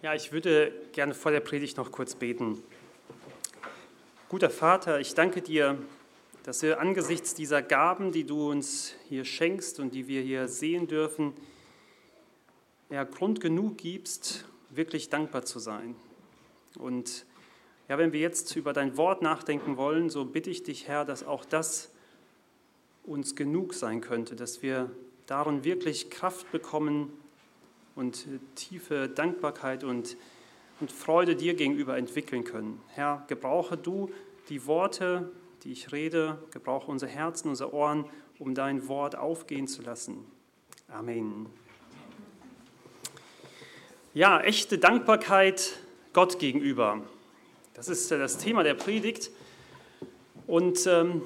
Ja, ich würde gerne vor der Predigt noch kurz beten. Guter Vater, ich danke dir, dass wir angesichts dieser Gaben, die du uns hier schenkst und die wir hier sehen dürfen, ja, Grund genug gibst, wirklich dankbar zu sein. Und ja, wenn wir jetzt über dein Wort nachdenken wollen, so bitte ich dich, Herr, dass auch das uns genug sein könnte, dass wir darin wirklich Kraft bekommen, und tiefe Dankbarkeit und, und Freude dir gegenüber entwickeln können. Herr, gebrauche du die Worte, die ich rede, gebrauche unser Herzen, unsere Ohren, um dein Wort aufgehen zu lassen. Amen. Ja, echte Dankbarkeit Gott gegenüber. Das ist das Thema der Predigt. Und ähm,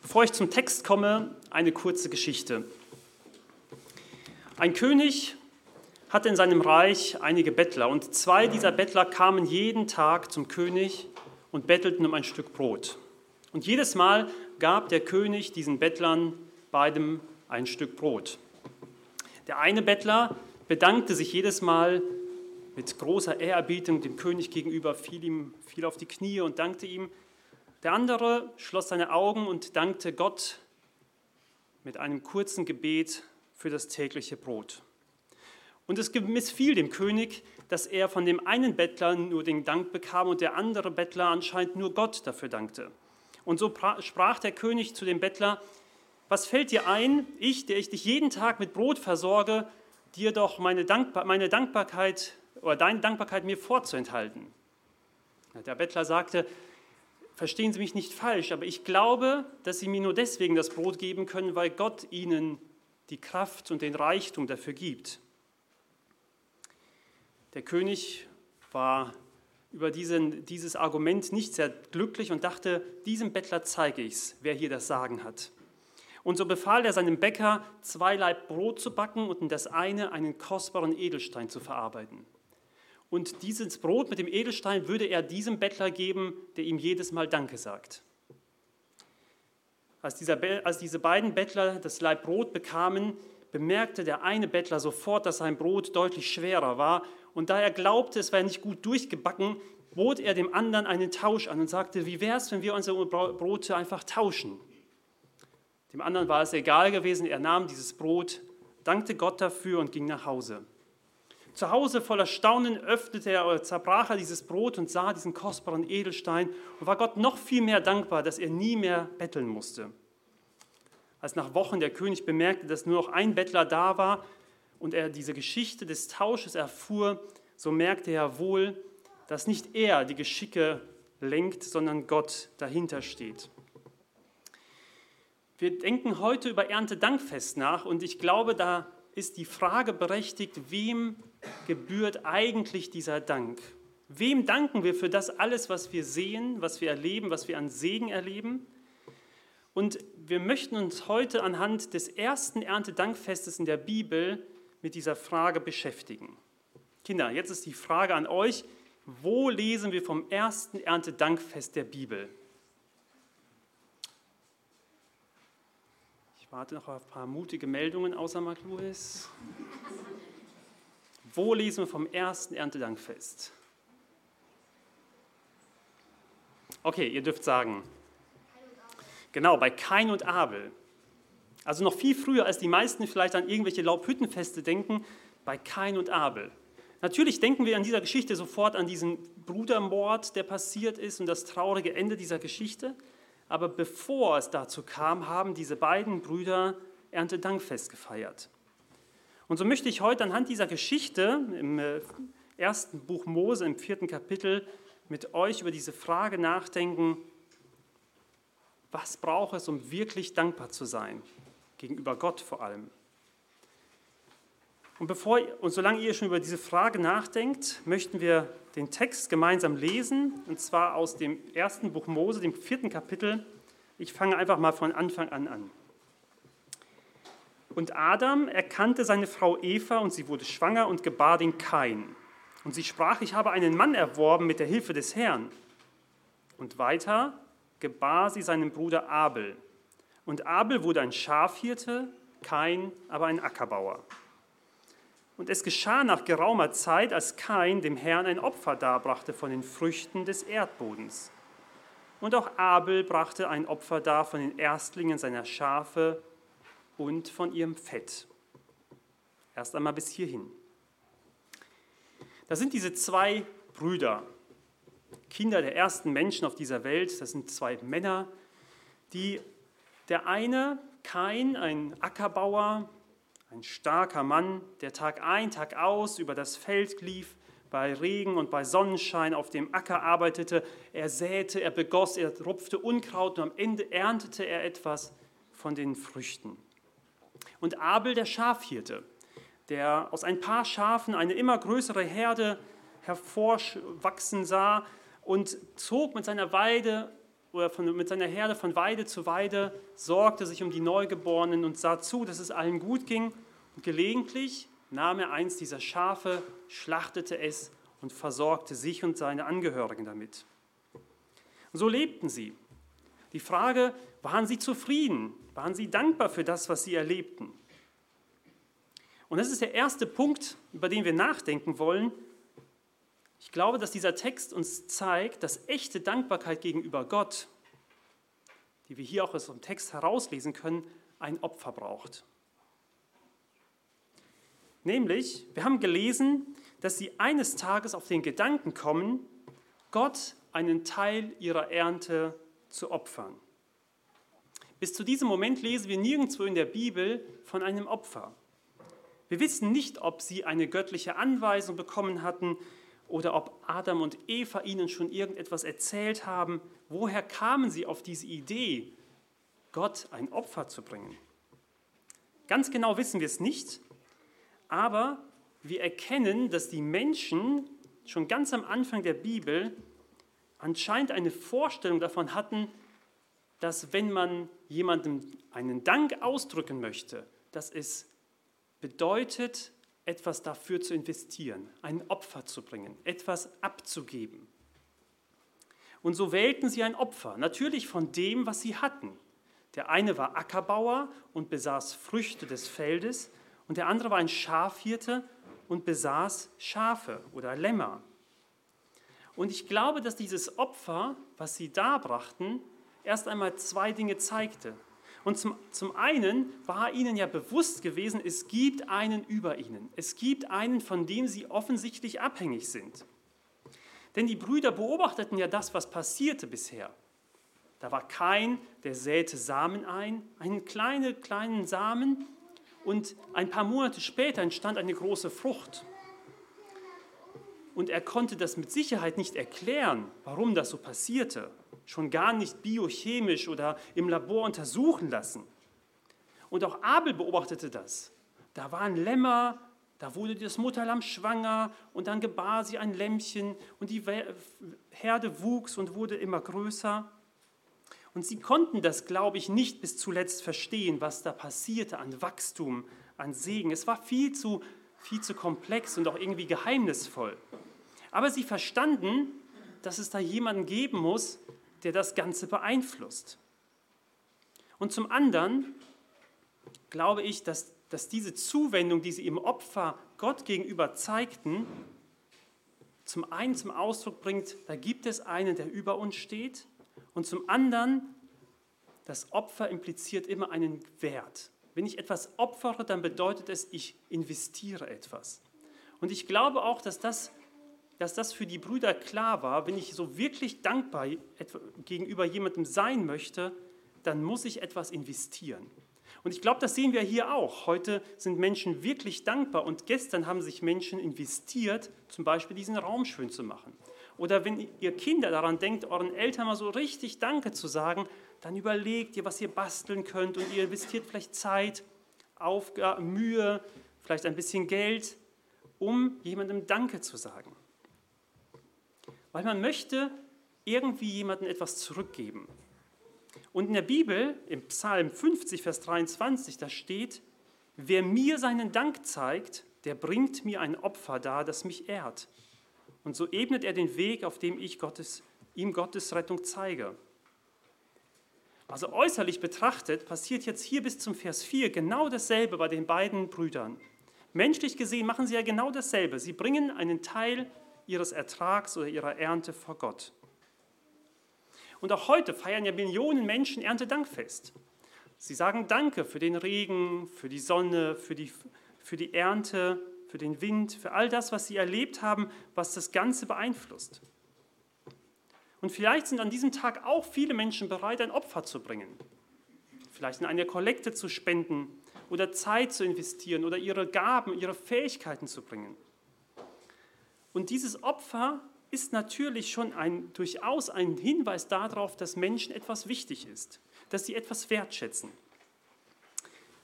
bevor ich zum Text komme, eine kurze Geschichte. Ein König hatte in seinem Reich einige Bettler und zwei dieser Bettler kamen jeden Tag zum König und bettelten um ein Stück Brot. Und jedes Mal gab der König diesen Bettlern beidem ein Stück Brot. Der eine Bettler bedankte sich jedes Mal mit großer Ehrerbietung dem König gegenüber, fiel ihm fiel auf die Knie und dankte ihm. Der andere schloss seine Augen und dankte Gott mit einem kurzen Gebet für das tägliche Brot. Und es missfiel dem König, dass er von dem einen Bettler nur den Dank bekam und der andere Bettler anscheinend nur Gott dafür dankte. Und so sprach der König zu dem Bettler, was fällt dir ein, ich, der ich dich jeden Tag mit Brot versorge, dir doch meine, Dankbar meine Dankbarkeit oder deine Dankbarkeit mir vorzuenthalten? Der Bettler sagte, verstehen Sie mich nicht falsch, aber ich glaube, dass Sie mir nur deswegen das Brot geben können, weil Gott Ihnen die Kraft und den Reichtum dafür gibt. Der König war über diesen, dieses Argument nicht sehr glücklich und dachte, diesem Bettler zeige ich es, wer hier das Sagen hat. Und so befahl er seinem Bäcker, zwei Laib Brot zu backen und in das eine einen kostbaren Edelstein zu verarbeiten. Und dieses Brot mit dem Edelstein würde er diesem Bettler geben, der ihm jedes Mal Danke sagt. Als, dieser, als diese beiden Bettler das Laib Brot bekamen, bemerkte der eine Bettler sofort, dass sein Brot deutlich schwerer war und da er glaubte, es wäre nicht gut durchgebacken, bot er dem anderen einen Tausch an und sagte, wie wäre es, wenn wir unsere Brote einfach tauschen? Dem anderen war es egal gewesen, er nahm dieses Brot, dankte Gott dafür und ging nach Hause. Zu Hause voller Staunen öffnete er oder zerbrach er dieses Brot und sah diesen kostbaren Edelstein und war Gott noch viel mehr dankbar, dass er nie mehr betteln musste. Als nach Wochen der König bemerkte, dass nur noch ein Bettler da war, und er diese Geschichte des Tausches erfuhr, so merkte er wohl, dass nicht er die Geschicke lenkt, sondern Gott dahinter steht. Wir denken heute über Erntedankfest nach und ich glaube, da ist die Frage berechtigt, wem gebührt eigentlich dieser Dank? Wem danken wir für das alles, was wir sehen, was wir erleben, was wir an Segen erleben? Und wir möchten uns heute anhand des ersten Erntedankfestes in der Bibel mit dieser Frage beschäftigen. Kinder, jetzt ist die Frage an euch, wo lesen wir vom ersten Erntedankfest der Bibel? Ich warte noch auf ein paar mutige Meldungen außer Mark Lewis. Wo lesen wir vom ersten Erntedankfest? Okay, ihr dürft sagen. Genau, bei Kain und Abel. Also noch viel früher, als die meisten vielleicht an irgendwelche Laubhüttenfeste denken, bei Kain und Abel. Natürlich denken wir an dieser Geschichte sofort an diesen Brudermord, der passiert ist und das traurige Ende dieser Geschichte. Aber bevor es dazu kam, haben diese beiden Brüder Erntedankfest gefeiert. Und so möchte ich heute anhand dieser Geschichte im äh, ersten Buch Mose, im vierten Kapitel, mit euch über diese Frage nachdenken, was braucht es, um wirklich dankbar zu sein? Gegenüber Gott vor allem. Und, bevor, und solange ihr schon über diese Frage nachdenkt, möchten wir den Text gemeinsam lesen, und zwar aus dem ersten Buch Mose, dem vierten Kapitel. Ich fange einfach mal von Anfang an an. Und Adam erkannte seine Frau Eva und sie wurde schwanger und gebar den Kain. Und sie sprach, ich habe einen Mann erworben mit der Hilfe des Herrn. Und weiter gebar sie seinen Bruder Abel. Und Abel wurde ein Schafhirte, Kain aber ein Ackerbauer. Und es geschah nach geraumer Zeit, als Kain dem Herrn ein Opfer darbrachte von den Früchten des Erdbodens. Und auch Abel brachte ein Opfer dar von den Erstlingen seiner Schafe und von ihrem Fett. Erst einmal bis hierhin. Da sind diese zwei Brüder, Kinder der ersten Menschen auf dieser Welt. Das sind zwei Männer, die der eine, Kain, ein Ackerbauer, ein starker Mann, der Tag ein, Tag aus über das Feld lief, bei Regen und bei Sonnenschein auf dem Acker arbeitete. Er säte, er begoss, er rupfte Unkraut und am Ende erntete er etwas von den Früchten. Und Abel, der Schafhirte, der aus ein paar Schafen eine immer größere Herde hervorwachsen sah und zog mit seiner Weide oder von, mit seiner Herde von Weide zu Weide, sorgte sich um die Neugeborenen und sah zu, dass es allen gut ging. Und gelegentlich nahm er eins dieser Schafe, schlachtete es und versorgte sich und seine Angehörigen damit. Und so lebten sie. Die Frage, waren sie zufrieden? Waren sie dankbar für das, was sie erlebten? Und das ist der erste Punkt, über den wir nachdenken wollen. Ich glaube, dass dieser Text uns zeigt, dass echte Dankbarkeit gegenüber Gott, die wir hier auch aus dem Text herauslesen können, ein Opfer braucht. Nämlich, wir haben gelesen, dass sie eines Tages auf den Gedanken kommen, Gott einen Teil ihrer Ernte zu opfern. Bis zu diesem Moment lesen wir nirgendwo in der Bibel von einem Opfer. Wir wissen nicht, ob sie eine göttliche Anweisung bekommen hatten oder ob Adam und Eva ihnen schon irgendetwas erzählt haben. Woher kamen sie auf diese Idee, Gott ein Opfer zu bringen? Ganz genau wissen wir es nicht, aber wir erkennen, dass die Menschen schon ganz am Anfang der Bibel anscheinend eine Vorstellung davon hatten, dass wenn man jemandem einen Dank ausdrücken möchte, dass es bedeutet, etwas dafür zu investieren, ein Opfer zu bringen, etwas abzugeben. Und so wählten sie ein Opfer, natürlich von dem, was sie hatten. Der eine war Ackerbauer und besaß Früchte des Feldes und der andere war ein Schafhirte und besaß Schafe oder Lämmer. Und ich glaube, dass dieses Opfer, was sie darbrachten, erst einmal zwei Dinge zeigte. Und zum, zum einen war ihnen ja bewusst gewesen, es gibt einen über ihnen. Es gibt einen, von dem sie offensichtlich abhängig sind. Denn die Brüder beobachteten ja das, was passierte bisher. Da war kein, der säte Samen ein, einen kleinen, kleinen Samen, und ein paar Monate später entstand eine große Frucht. Und er konnte das mit Sicherheit nicht erklären, warum das so passierte, schon gar nicht biochemisch oder im Labor untersuchen lassen. Und auch Abel beobachtete das. Da waren Lämmer, da wurde das Mutterlamm schwanger und dann gebar sie ein Lämmchen und die Herde wuchs und wurde immer größer. Und sie konnten das, glaube ich, nicht bis zuletzt verstehen, was da passierte an Wachstum, an Segen. Es war viel zu, viel zu komplex und auch irgendwie geheimnisvoll. Aber sie verstanden, dass es da jemanden geben muss, der das Ganze beeinflusst. Und zum anderen glaube ich, dass, dass diese Zuwendung, die sie im Opfer Gott gegenüber zeigten, zum einen zum Ausdruck bringt, da gibt es einen, der über uns steht und zum anderen, das Opfer impliziert immer einen Wert. Wenn ich etwas opfere, dann bedeutet es, ich investiere etwas. Und ich glaube auch, dass das, dass das für die Brüder klar war, wenn ich so wirklich dankbar gegenüber jemandem sein möchte, dann muss ich etwas investieren. Und ich glaube, das sehen wir hier auch. Heute sind Menschen wirklich dankbar und gestern haben sich Menschen investiert, zum Beispiel diesen Raum schön zu machen. Oder wenn ihr Kinder daran denkt, euren Eltern mal so richtig Danke zu sagen, dann überlegt ihr, was ihr basteln könnt und ihr investiert vielleicht Zeit, Aufgabe, Mühe, vielleicht ein bisschen Geld, um jemandem Danke zu sagen. Weil man möchte irgendwie jemandem etwas zurückgeben. Und in der Bibel, im Psalm 50, Vers 23, da steht, wer mir seinen Dank zeigt, der bringt mir ein Opfer dar, das mich ehrt. Und so ebnet er den Weg, auf dem ich Gottes, ihm Gottes Rettung zeige. Also äußerlich betrachtet passiert jetzt hier bis zum Vers 4 genau dasselbe bei den beiden Brüdern. Menschlich gesehen machen sie ja genau dasselbe. Sie bringen einen Teil ihres Ertrags oder ihrer Ernte vor Gott. Und auch heute feiern ja Millionen Menschen Erntedankfest. Sie sagen Danke für den Regen, für die Sonne, für die, für die Ernte, für den Wind, für all das, was sie erlebt haben, was das Ganze beeinflusst. Und vielleicht sind an diesem Tag auch viele Menschen bereit, ein Opfer zu bringen. Vielleicht in eine Kollekte zu spenden oder Zeit zu investieren oder ihre Gaben, ihre Fähigkeiten zu bringen. Und dieses Opfer ist natürlich schon ein, durchaus ein Hinweis darauf, dass Menschen etwas wichtig ist, dass sie etwas wertschätzen.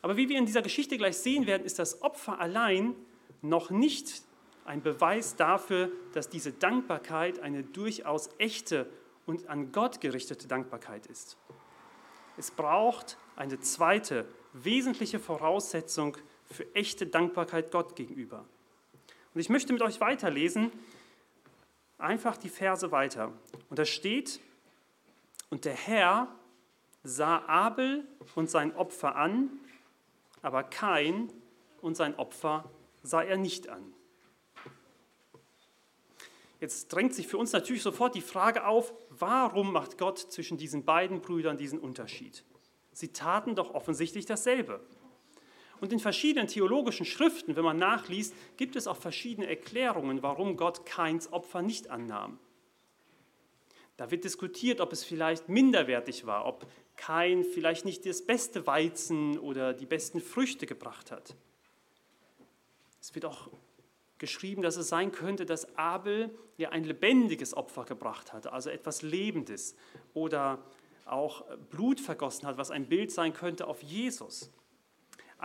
Aber wie wir in dieser Geschichte gleich sehen werden, ist das Opfer allein noch nicht ein Beweis dafür, dass diese Dankbarkeit eine durchaus echte und an Gott gerichtete Dankbarkeit ist. Es braucht eine zweite wesentliche Voraussetzung für echte Dankbarkeit Gott gegenüber. Und ich möchte mit euch weiterlesen, einfach die Verse weiter. Und da steht, und der Herr sah Abel und sein Opfer an, aber Kain und sein Opfer sah er nicht an. Jetzt drängt sich für uns natürlich sofort die Frage auf, warum macht Gott zwischen diesen beiden Brüdern diesen Unterschied? Sie taten doch offensichtlich dasselbe. Und in verschiedenen theologischen Schriften, wenn man nachliest, gibt es auch verschiedene Erklärungen, warum Gott Kains Opfer nicht annahm. Da wird diskutiert, ob es vielleicht minderwertig war, ob Kain vielleicht nicht das beste Weizen oder die besten Früchte gebracht hat. Es wird auch geschrieben, dass es sein könnte, dass Abel ja ein lebendiges Opfer gebracht hat, also etwas Lebendes oder auch Blut vergossen hat, was ein Bild sein könnte auf Jesus.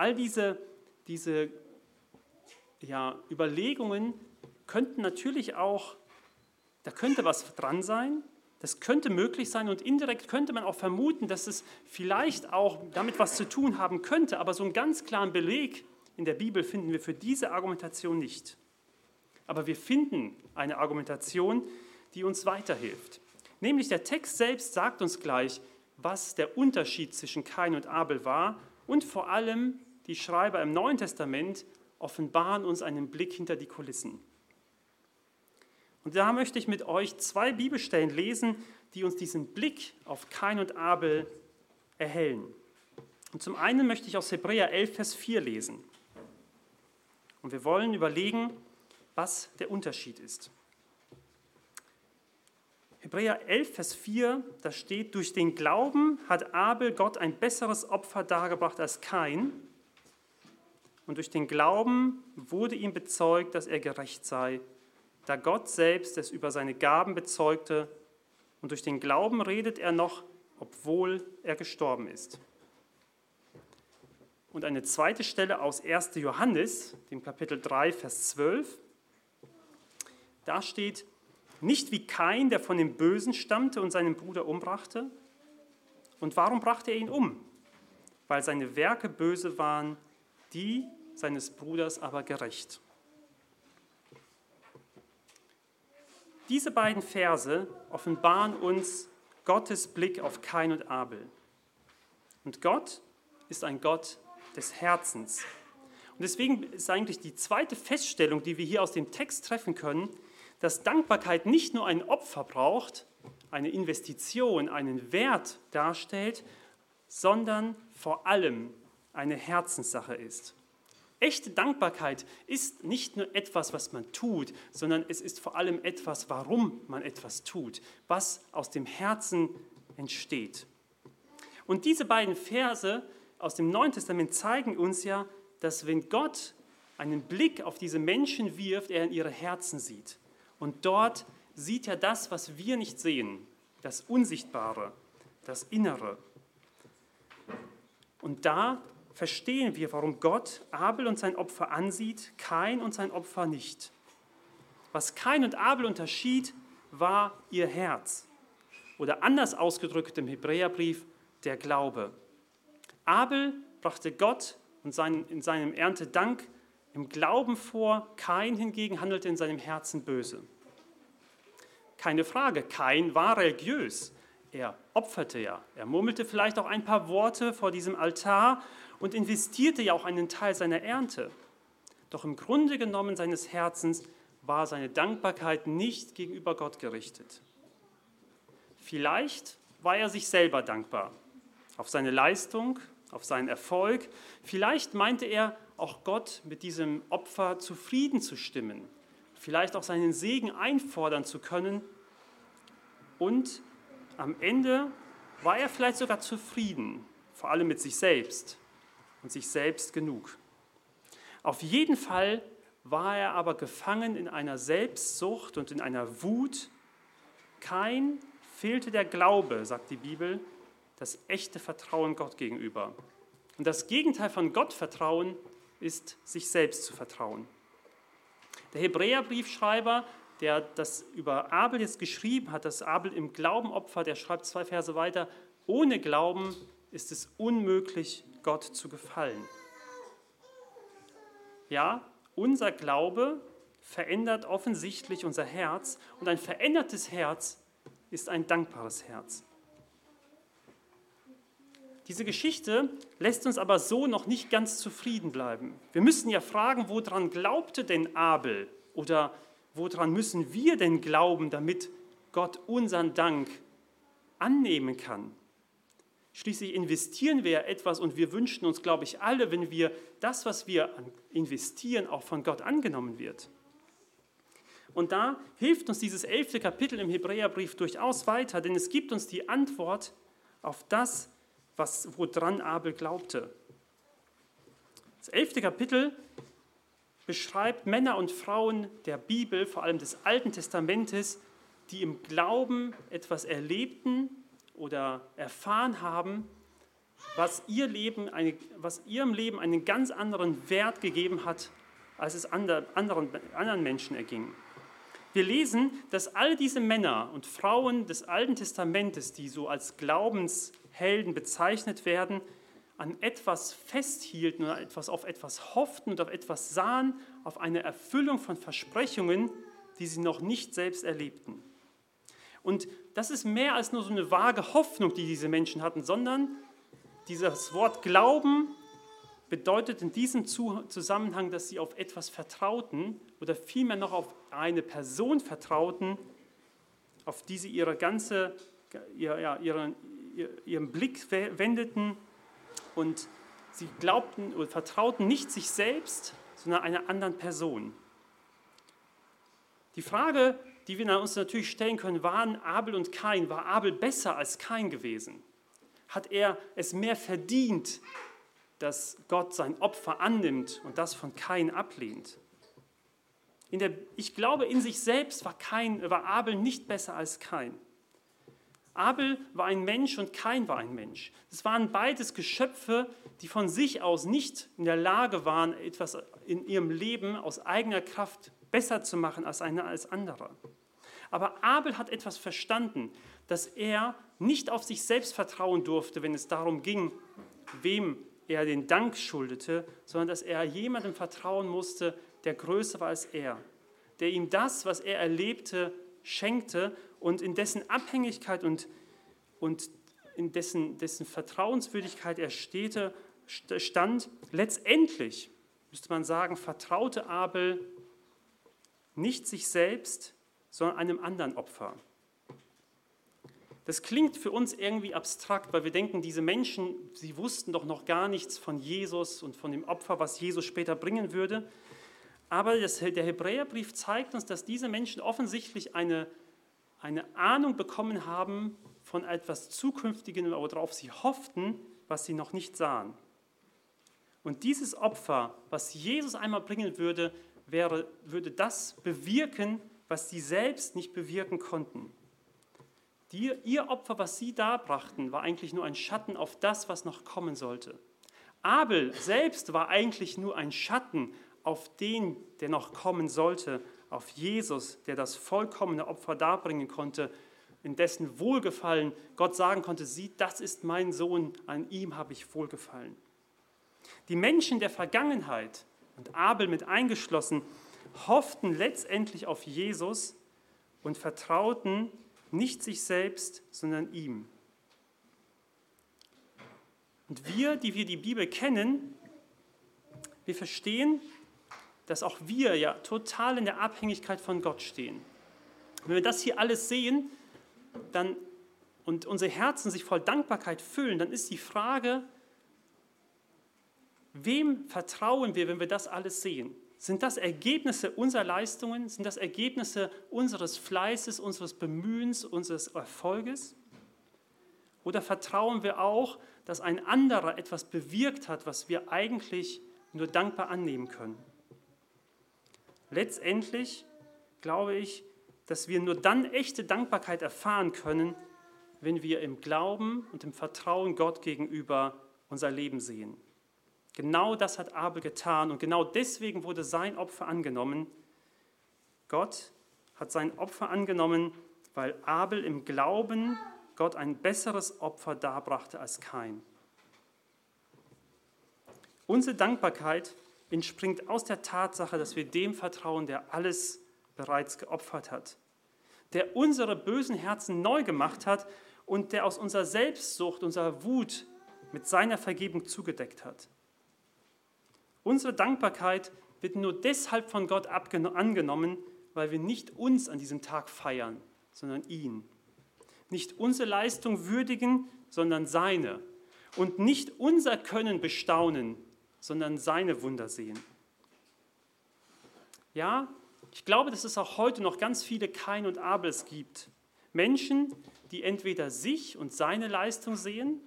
All diese, diese ja, Überlegungen könnten natürlich auch, da könnte was dran sein, das könnte möglich sein und indirekt könnte man auch vermuten, dass es vielleicht auch damit was zu tun haben könnte, aber so einen ganz klaren Beleg in der Bibel finden wir für diese Argumentation nicht. Aber wir finden eine Argumentation, die uns weiterhilft. Nämlich der Text selbst sagt uns gleich, was der Unterschied zwischen Kain und Abel war und vor allem die Schreiber im Neuen Testament offenbaren uns einen Blick hinter die Kulissen. Und da möchte ich mit euch zwei Bibelstellen lesen, die uns diesen Blick auf Kain und Abel erhellen. Und zum einen möchte ich aus Hebräer 11, Vers 4 lesen. Und wir wollen überlegen, was der Unterschied ist. Hebräer 11, Vers 4, da steht, durch den Glauben hat Abel Gott ein besseres Opfer dargebracht als Kain. Und durch den Glauben wurde ihm bezeugt, dass er gerecht sei, da Gott selbst es über seine Gaben bezeugte. Und durch den Glauben redet er noch, obwohl er gestorben ist. Und eine zweite Stelle aus 1. Johannes, dem Kapitel 3, Vers 12. Da steht, nicht wie Kain, der von dem Bösen stammte und seinen Bruder umbrachte. Und warum brachte er ihn um? Weil seine Werke böse waren, die seines Bruders aber gerecht. Diese beiden Verse offenbaren uns Gottes Blick auf Kain und Abel. Und Gott ist ein Gott des Herzens. Und deswegen ist eigentlich die zweite Feststellung, die wir hier aus dem Text treffen können, dass Dankbarkeit nicht nur ein Opfer braucht, eine Investition, einen Wert darstellt, sondern vor allem eine Herzenssache ist. Echte Dankbarkeit ist nicht nur etwas, was man tut, sondern es ist vor allem etwas, warum man etwas tut, was aus dem Herzen entsteht. Und diese beiden Verse aus dem Neuen Testament zeigen uns ja, dass wenn Gott einen Blick auf diese Menschen wirft, er in ihre Herzen sieht. Und dort sieht er das, was wir nicht sehen, das Unsichtbare, das Innere. Und da verstehen wir, warum Gott Abel und sein Opfer ansieht, Kain und sein Opfer nicht. Was Kain und Abel unterschied, war ihr Herz. Oder anders ausgedrückt im Hebräerbrief, der Glaube. Abel brachte Gott und sein, in seinem Erntedank im Glauben vor, Kain hingegen handelte in seinem Herzen böse. Keine Frage, Kain war religiös. Er opferte ja. Er murmelte vielleicht auch ein paar Worte vor diesem Altar und investierte ja auch einen Teil seiner Ernte. Doch im Grunde genommen seines Herzens war seine Dankbarkeit nicht gegenüber Gott gerichtet. Vielleicht war er sich selber dankbar, auf seine Leistung, auf seinen Erfolg. Vielleicht meinte er, auch Gott mit diesem Opfer zufrieden zu stimmen, vielleicht auch seinen Segen einfordern zu können. Und am Ende war er vielleicht sogar zufrieden, vor allem mit sich selbst und sich selbst genug. Auf jeden Fall war er aber gefangen in einer Selbstsucht und in einer Wut. Kein fehlte der Glaube, sagt die Bibel, das echte Vertrauen Gott gegenüber. Und das Gegenteil von Gottvertrauen ist, sich selbst zu vertrauen. Der Hebräerbriefschreiber, der das über Abel jetzt geschrieben hat, das Abel im Glauben opfert, der schreibt zwei Verse weiter, ohne Glauben ist es unmöglich, Gott zu gefallen. Ja, unser Glaube verändert offensichtlich unser Herz und ein verändertes Herz ist ein dankbares Herz. Diese Geschichte lässt uns aber so noch nicht ganz zufrieden bleiben. Wir müssen ja fragen, woran glaubte denn Abel oder woran müssen wir denn glauben, damit Gott unseren Dank annehmen kann? Schließlich investieren wir ja etwas und wir wünschen uns, glaube ich, alle, wenn wir das, was wir investieren, auch von Gott angenommen wird. Und da hilft uns dieses elfte Kapitel im Hebräerbrief durchaus weiter, denn es gibt uns die Antwort auf das, was, woran Abel glaubte. Das elfte Kapitel beschreibt Männer und Frauen der Bibel, vor allem des Alten Testamentes, die im Glauben etwas erlebten oder erfahren haben, was, ihr Leben eine, was ihrem Leben einen ganz anderen Wert gegeben hat, als es anderen, anderen Menschen erging. Wir lesen, dass all diese Männer und Frauen des Alten Testamentes, die so als Glaubenshelden bezeichnet werden, an etwas festhielten oder etwas, auf etwas hofften und auf etwas sahen, auf eine Erfüllung von Versprechungen, die sie noch nicht selbst erlebten. Und das ist mehr als nur so eine vage Hoffnung, die diese Menschen hatten, sondern dieses Wort Glauben bedeutet in diesem Zusammenhang, dass sie auf etwas vertrauten oder vielmehr noch auf eine Person vertrauten, auf die sie ihre ganze, ja, ihren, ihren Blick wendeten und sie glaubten oder vertrauten nicht sich selbst, sondern einer anderen Person. Die Frage, die wir uns natürlich stellen können, waren Abel und Kain, war Abel besser als Kain gewesen? Hat er es mehr verdient, dass Gott sein Opfer annimmt und das von Kain ablehnt? Der, ich glaube, in sich selbst war, Kain, war Abel nicht besser als Kain. Abel war ein Mensch und Kain war ein Mensch. Es waren beides Geschöpfe, die von sich aus nicht in der Lage waren, etwas in ihrem Leben aus eigener Kraft besser zu machen als einer als anderer. Aber Abel hat etwas verstanden, dass er nicht auf sich selbst vertrauen durfte, wenn es darum ging, wem er den Dank schuldete, sondern dass er jemandem vertrauen musste, der größer war als er, der ihm das, was er erlebte, schenkte und in dessen Abhängigkeit und, und in dessen, dessen Vertrauenswürdigkeit er stete, stand. Letztendlich, müsste man sagen, vertraute Abel nicht sich selbst, sondern einem anderen Opfer. Das klingt für uns irgendwie abstrakt, weil wir denken, diese Menschen, sie wussten doch noch gar nichts von Jesus und von dem Opfer, was Jesus später bringen würde. Aber das, der Hebräerbrief zeigt uns, dass diese Menschen offensichtlich eine, eine Ahnung bekommen haben von etwas Zukünftigem, worauf sie hofften, was sie noch nicht sahen. Und dieses Opfer, was Jesus einmal bringen würde, wäre, würde das bewirken, was sie selbst nicht bewirken konnten. Die, ihr Opfer, was sie darbrachten, war eigentlich nur ein Schatten auf das, was noch kommen sollte. Abel selbst war eigentlich nur ein Schatten auf den, der noch kommen sollte, auf Jesus, der das vollkommene Opfer darbringen konnte, in dessen Wohlgefallen Gott sagen konnte, sieh, das ist mein Sohn, an ihm habe ich wohlgefallen. Die Menschen der Vergangenheit, und Abel mit eingeschlossen, hofften letztendlich auf Jesus und vertrauten nicht sich selbst, sondern ihm. Und wir, die wir die Bibel kennen, wir verstehen, dass auch wir ja total in der Abhängigkeit von Gott stehen. Wenn wir das hier alles sehen dann, und unsere Herzen sich voll Dankbarkeit füllen, dann ist die Frage, wem vertrauen wir, wenn wir das alles sehen? Sind das Ergebnisse unserer Leistungen? Sind das Ergebnisse unseres Fleißes, unseres Bemühens, unseres Erfolges? Oder vertrauen wir auch, dass ein anderer etwas bewirkt hat, was wir eigentlich nur dankbar annehmen können? Letztendlich glaube ich, dass wir nur dann echte Dankbarkeit erfahren können, wenn wir im Glauben und im Vertrauen Gott gegenüber unser Leben sehen. Genau das hat Abel getan und genau deswegen wurde sein Opfer angenommen. Gott hat sein Opfer angenommen, weil Abel im Glauben Gott ein besseres Opfer darbrachte als kein. Unsere Dankbarkeit entspringt aus der Tatsache, dass wir dem vertrauen, der alles bereits geopfert hat, der unsere bösen Herzen neu gemacht hat und der aus unserer Selbstsucht, unserer Wut mit seiner Vergebung zugedeckt hat. Unsere Dankbarkeit wird nur deshalb von Gott angenommen, weil wir nicht uns an diesem Tag feiern, sondern ihn. Nicht unsere Leistung würdigen, sondern seine. Und nicht unser Können bestaunen, sondern seine Wunder sehen. Ja, ich glaube, dass es auch heute noch ganz viele Kain und Abels gibt. Menschen, die entweder sich und seine Leistung sehen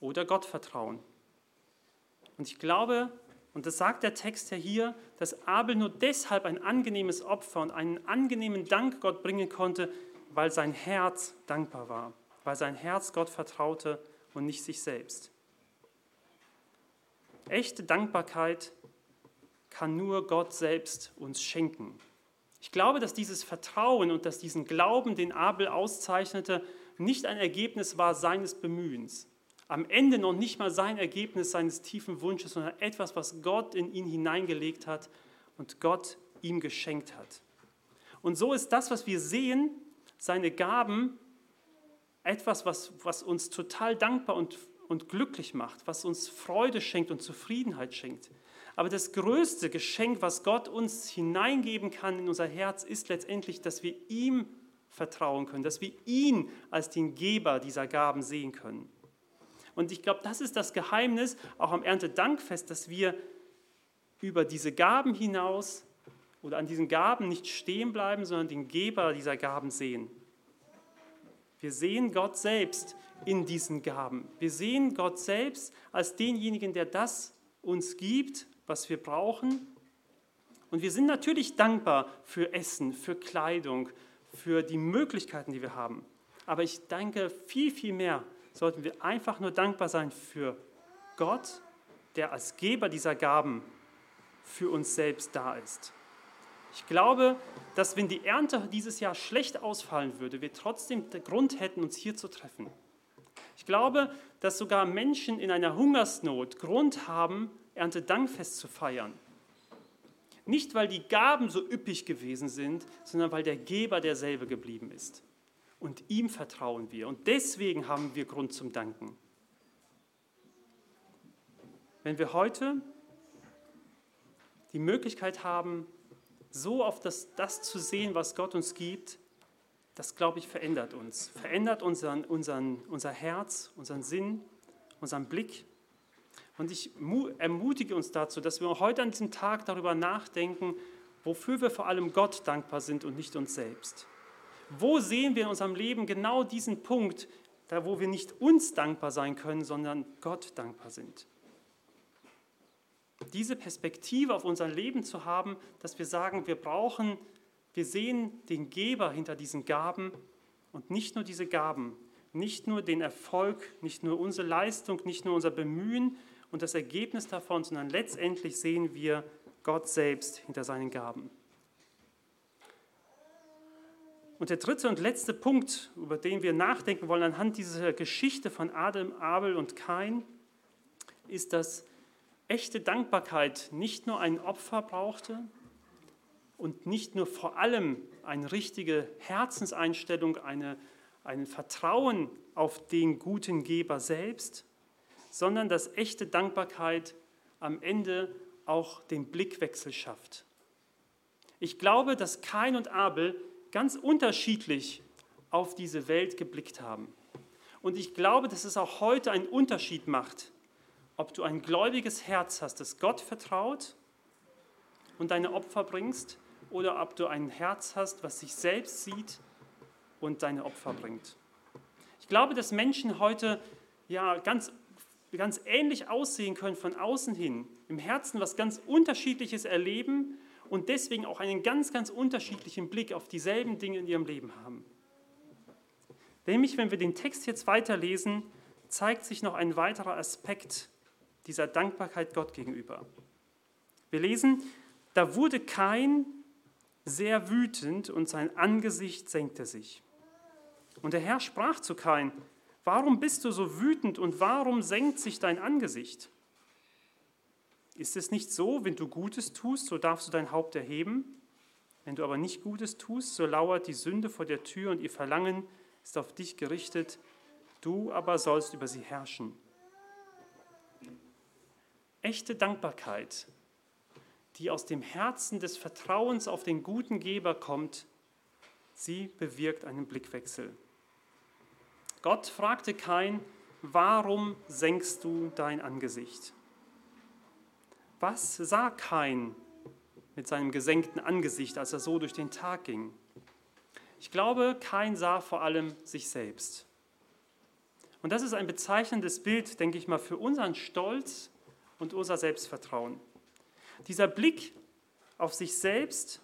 oder Gott vertrauen. Und ich glaube, und das sagt der Text ja hier, dass Abel nur deshalb ein angenehmes Opfer und einen angenehmen Dank Gott bringen konnte, weil sein Herz dankbar war, weil sein Herz Gott vertraute und nicht sich selbst. Echte Dankbarkeit kann nur Gott selbst uns schenken. Ich glaube, dass dieses Vertrauen und dass diesen Glauben, den Abel auszeichnete, nicht ein Ergebnis war seines Bemühens, am Ende noch nicht mal sein Ergebnis seines tiefen Wunsches, sondern etwas, was Gott in ihn hineingelegt hat und Gott ihm geschenkt hat. Und so ist das, was wir sehen, seine Gaben, etwas, was, was uns total dankbar und, und glücklich macht, was uns Freude schenkt und Zufriedenheit schenkt. Aber das größte Geschenk, was Gott uns hineingeben kann in unser Herz, ist letztendlich, dass wir ihm vertrauen können, dass wir ihn als den Geber dieser Gaben sehen können. Und ich glaube, das ist das Geheimnis auch am Erntedankfest, dass wir über diese Gaben hinaus oder an diesen Gaben nicht stehen bleiben, sondern den Geber dieser Gaben sehen. Wir sehen Gott selbst in diesen Gaben. Wir sehen Gott selbst als denjenigen, der das uns gibt, was wir brauchen. Und wir sind natürlich dankbar für Essen, für Kleidung, für die Möglichkeiten, die wir haben. Aber ich danke viel, viel mehr sollten wir einfach nur dankbar sein für Gott, der als Geber dieser Gaben für uns selbst da ist. Ich glaube, dass wenn die Ernte dieses Jahr schlecht ausfallen würde, wir trotzdem Grund hätten, uns hier zu treffen. Ich glaube, dass sogar Menschen in einer Hungersnot Grund haben, Erntedankfest zu feiern. Nicht, weil die Gaben so üppig gewesen sind, sondern weil der Geber derselbe geblieben ist und ihm vertrauen wir. Und deswegen haben wir Grund zum Danken. Wenn wir heute die Möglichkeit haben, so auf das, das zu sehen, was Gott uns gibt, das, glaube ich, verändert uns. Verändert unseren, unseren, unser Herz, unseren Sinn, unseren Blick. Und ich ermutige uns dazu, dass wir heute an diesem Tag darüber nachdenken, wofür wir vor allem Gott dankbar sind und nicht uns selbst. Wo sehen wir in unserem Leben genau diesen Punkt, da wo wir nicht uns dankbar sein können, sondern Gott dankbar sind? Diese Perspektive auf unser Leben zu haben, dass wir sagen, wir brauchen, wir sehen den Geber hinter diesen Gaben und nicht nur diese Gaben, nicht nur den Erfolg, nicht nur unsere Leistung, nicht nur unser Bemühen und das Ergebnis davon, sondern letztendlich sehen wir Gott selbst hinter seinen Gaben. Und der dritte und letzte Punkt, über den wir nachdenken wollen anhand dieser Geschichte von Adam, Abel und Kain, ist, dass echte Dankbarkeit nicht nur ein Opfer brauchte und nicht nur vor allem eine richtige Herzenseinstellung, eine, ein Vertrauen auf den guten Geber selbst, sondern dass echte Dankbarkeit am Ende auch den Blickwechsel schafft. Ich glaube, dass Kain und Abel ganz unterschiedlich auf diese Welt geblickt haben. Und ich glaube, dass es auch heute einen Unterschied macht, ob du ein gläubiges Herz hast, das Gott vertraut und deine Opfer bringst, oder ob du ein Herz hast, was sich selbst sieht und deine Opfer bringt. Ich glaube, dass Menschen heute ja ganz, ganz ähnlich aussehen können von außen hin, im Herzen was ganz Unterschiedliches erleben und deswegen auch einen ganz, ganz unterschiedlichen Blick auf dieselben Dinge in ihrem Leben haben. Nämlich, wenn wir den Text jetzt weiterlesen, zeigt sich noch ein weiterer Aspekt dieser Dankbarkeit Gott gegenüber. Wir lesen, da wurde Kain sehr wütend und sein Angesicht senkte sich. Und der Herr sprach zu Kain, warum bist du so wütend und warum senkt sich dein Angesicht? Ist es nicht so, wenn du Gutes tust, so darfst du dein Haupt erheben? Wenn du aber nicht Gutes tust, so lauert die Sünde vor der Tür und ihr Verlangen ist auf dich gerichtet, du aber sollst über sie herrschen. Echte Dankbarkeit, die aus dem Herzen des Vertrauens auf den guten Geber kommt, sie bewirkt einen Blickwechsel. Gott fragte Kain, warum senkst du dein Angesicht? Was sah Kain mit seinem gesenkten Angesicht, als er so durch den Tag ging? Ich glaube, Kain sah vor allem sich selbst. Und das ist ein bezeichnendes Bild, denke ich mal, für unseren Stolz und unser Selbstvertrauen. Dieser Blick auf sich selbst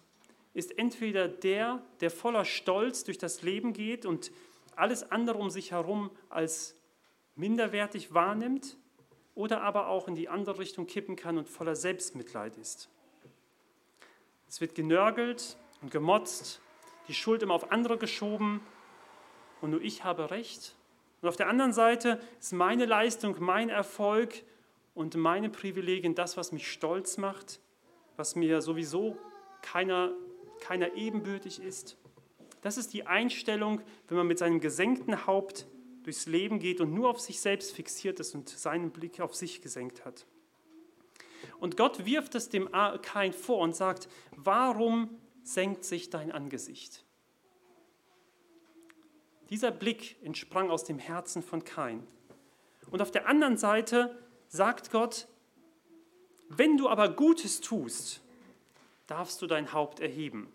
ist entweder der, der voller Stolz durch das Leben geht und alles andere um sich herum als minderwertig wahrnimmt, oder aber auch in die andere Richtung kippen kann und voller Selbstmitleid ist. Es wird genörgelt und gemotzt, die Schuld immer auf andere geschoben und nur ich habe recht. Und auf der anderen Seite ist meine Leistung, mein Erfolg und meine Privilegien das, was mich stolz macht, was mir sowieso keiner, keiner ebenbürtig ist. Das ist die Einstellung, wenn man mit seinem gesenkten Haupt durchs Leben geht und nur auf sich selbst fixiert ist und seinen Blick auf sich gesenkt hat. Und Gott wirft es dem Kain vor und sagt, warum senkt sich dein Angesicht? Dieser Blick entsprang aus dem Herzen von Kain. Und auf der anderen Seite sagt Gott, wenn du aber Gutes tust, darfst du dein Haupt erheben.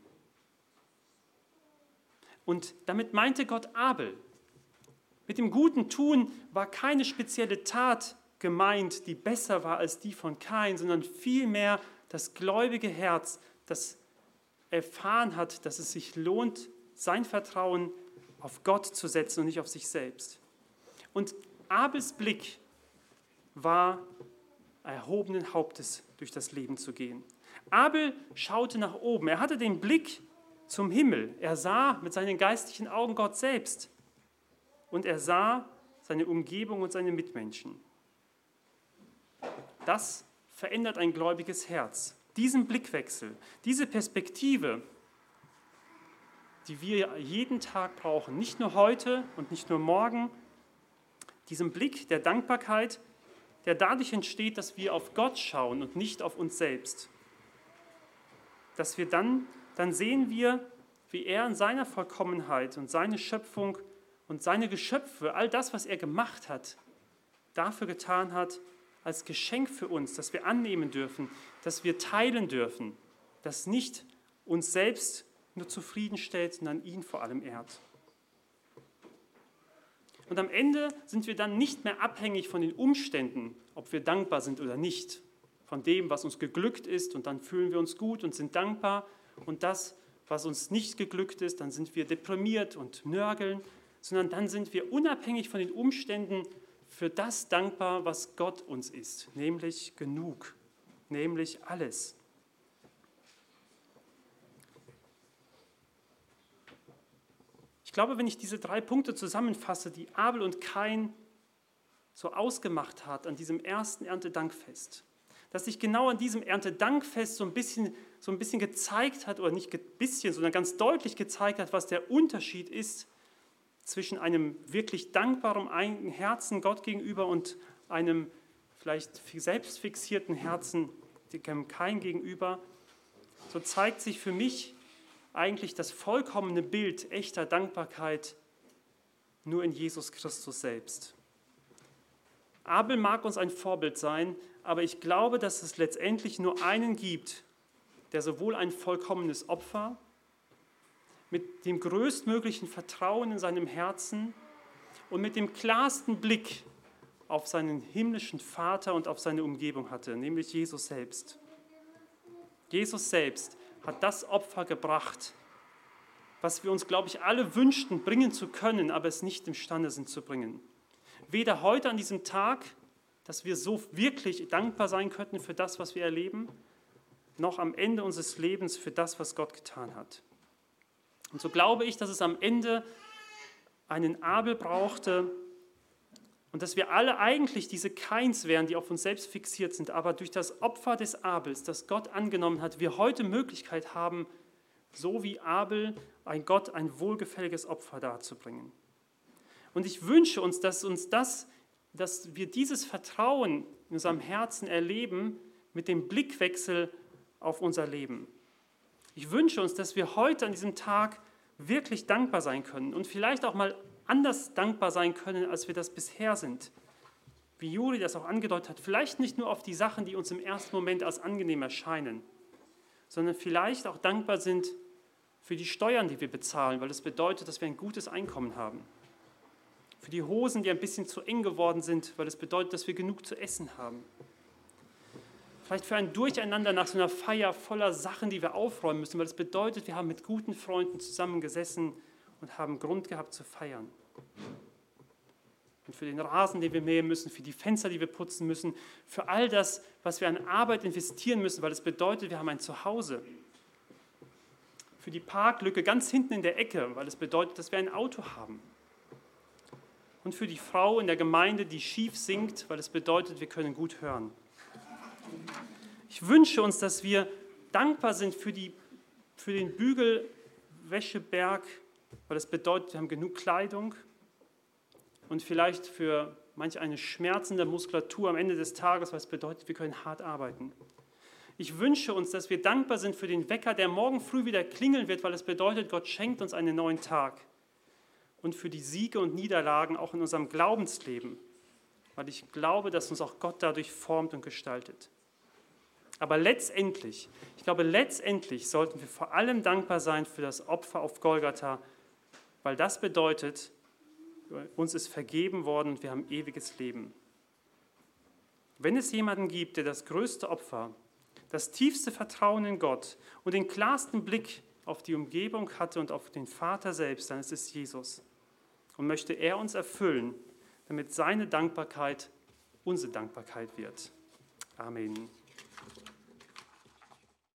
Und damit meinte Gott Abel. Mit dem guten Tun war keine spezielle Tat gemeint, die besser war als die von Kain, sondern vielmehr das gläubige Herz, das erfahren hat, dass es sich lohnt, sein Vertrauen auf Gott zu setzen und nicht auf sich selbst. Und Abels Blick war erhobenen Hauptes durch das Leben zu gehen. Abel schaute nach oben. Er hatte den Blick zum Himmel. Er sah mit seinen geistlichen Augen Gott selbst und er sah seine Umgebung und seine Mitmenschen. Das verändert ein gläubiges Herz. Diesen Blickwechsel, diese Perspektive, die wir jeden Tag brauchen, nicht nur heute und nicht nur morgen, diesen Blick der Dankbarkeit, der dadurch entsteht, dass wir auf Gott schauen und nicht auf uns selbst. Dass wir dann, dann sehen wir, wie er in seiner Vollkommenheit und seine Schöpfung und seine Geschöpfe, all das, was er gemacht hat, dafür getan hat, als Geschenk für uns, dass wir annehmen dürfen, dass wir teilen dürfen, das nicht uns selbst nur zufriedenstellt, sondern ihn vor allem ehrt. Und am Ende sind wir dann nicht mehr abhängig von den Umständen, ob wir dankbar sind oder nicht, von dem, was uns geglückt ist, und dann fühlen wir uns gut und sind dankbar, und das, was uns nicht geglückt ist, dann sind wir deprimiert und nörgeln, sondern dann sind wir unabhängig von den Umständen für das dankbar, was Gott uns ist, nämlich genug, nämlich alles. Ich glaube, wenn ich diese drei Punkte zusammenfasse, die Abel und Kain so ausgemacht hat an diesem ersten Erntedankfest, dass sich genau an diesem Erntedankfest so ein bisschen, so ein bisschen gezeigt hat, oder nicht ein bisschen, sondern ganz deutlich gezeigt hat, was der Unterschied ist zwischen einem wirklich dankbaren Herzen Gott gegenüber und einem vielleicht selbstfixierten Herzen dem kein gegenüber, so zeigt sich für mich eigentlich das vollkommene Bild echter Dankbarkeit nur in Jesus Christus selbst. Abel mag uns ein Vorbild sein, aber ich glaube, dass es letztendlich nur einen gibt, der sowohl ein vollkommenes Opfer mit dem größtmöglichen Vertrauen in seinem Herzen und mit dem klarsten Blick auf seinen himmlischen Vater und auf seine Umgebung hatte, nämlich Jesus selbst. Jesus selbst hat das Opfer gebracht, was wir uns, glaube ich, alle wünschten, bringen zu können, aber es nicht imstande sind zu bringen. Weder heute an diesem Tag, dass wir so wirklich dankbar sein könnten für das, was wir erleben, noch am Ende unseres Lebens für das, was Gott getan hat. Und so glaube ich, dass es am Ende einen Abel brauchte und dass wir alle eigentlich diese Keins wären, die auf uns selbst fixiert sind, aber durch das Opfer des Abels, das Gott angenommen hat, wir heute Möglichkeit haben, so wie Abel ein Gott ein wohlgefälliges Opfer darzubringen. Und ich wünsche uns, dass uns das, dass wir dieses Vertrauen in unserem Herzen erleben mit dem Blickwechsel auf unser Leben. Ich wünsche uns, dass wir heute an diesem Tag wirklich dankbar sein können und vielleicht auch mal anders dankbar sein können, als wir das bisher sind. Wie Juri das auch angedeutet hat, vielleicht nicht nur auf die Sachen, die uns im ersten Moment als angenehm erscheinen, sondern vielleicht auch dankbar sind für die Steuern, die wir bezahlen, weil das bedeutet, dass wir ein gutes Einkommen haben. Für die Hosen, die ein bisschen zu eng geworden sind, weil das bedeutet, dass wir genug zu essen haben. Vielleicht für ein Durcheinander nach so einer Feier voller Sachen, die wir aufräumen müssen, weil das bedeutet, wir haben mit guten Freunden zusammengesessen und haben Grund gehabt zu feiern. Und für den Rasen, den wir mähen müssen, für die Fenster, die wir putzen müssen, für all das, was wir an Arbeit investieren müssen, weil das bedeutet, wir haben ein Zuhause. Für die Parklücke ganz hinten in der Ecke, weil es bedeutet, dass wir ein Auto haben. Und für die Frau in der Gemeinde, die schief singt, weil es bedeutet, wir können gut hören. Ich wünsche uns, dass wir dankbar sind für, die, für den Bügelwäscheberg, weil das bedeutet, wir haben genug Kleidung und vielleicht für manch eine schmerzende Muskulatur am Ende des Tages, was bedeutet, wir können hart arbeiten. Ich wünsche uns, dass wir dankbar sind für den Wecker, der morgen früh wieder klingeln wird, weil es bedeutet, Gott schenkt uns einen neuen Tag. Und für die Siege und Niederlagen auch in unserem Glaubensleben, weil ich glaube, dass uns auch Gott dadurch formt und gestaltet. Aber letztendlich, ich glaube, letztendlich sollten wir vor allem dankbar sein für das Opfer auf Golgatha, weil das bedeutet, uns ist vergeben worden und wir haben ewiges Leben. Wenn es jemanden gibt, der das größte Opfer, das tiefste Vertrauen in Gott und den klarsten Blick auf die Umgebung hatte und auf den Vater selbst, dann ist es Jesus. Und möchte er uns erfüllen, damit seine Dankbarkeit unsere Dankbarkeit wird. Amen.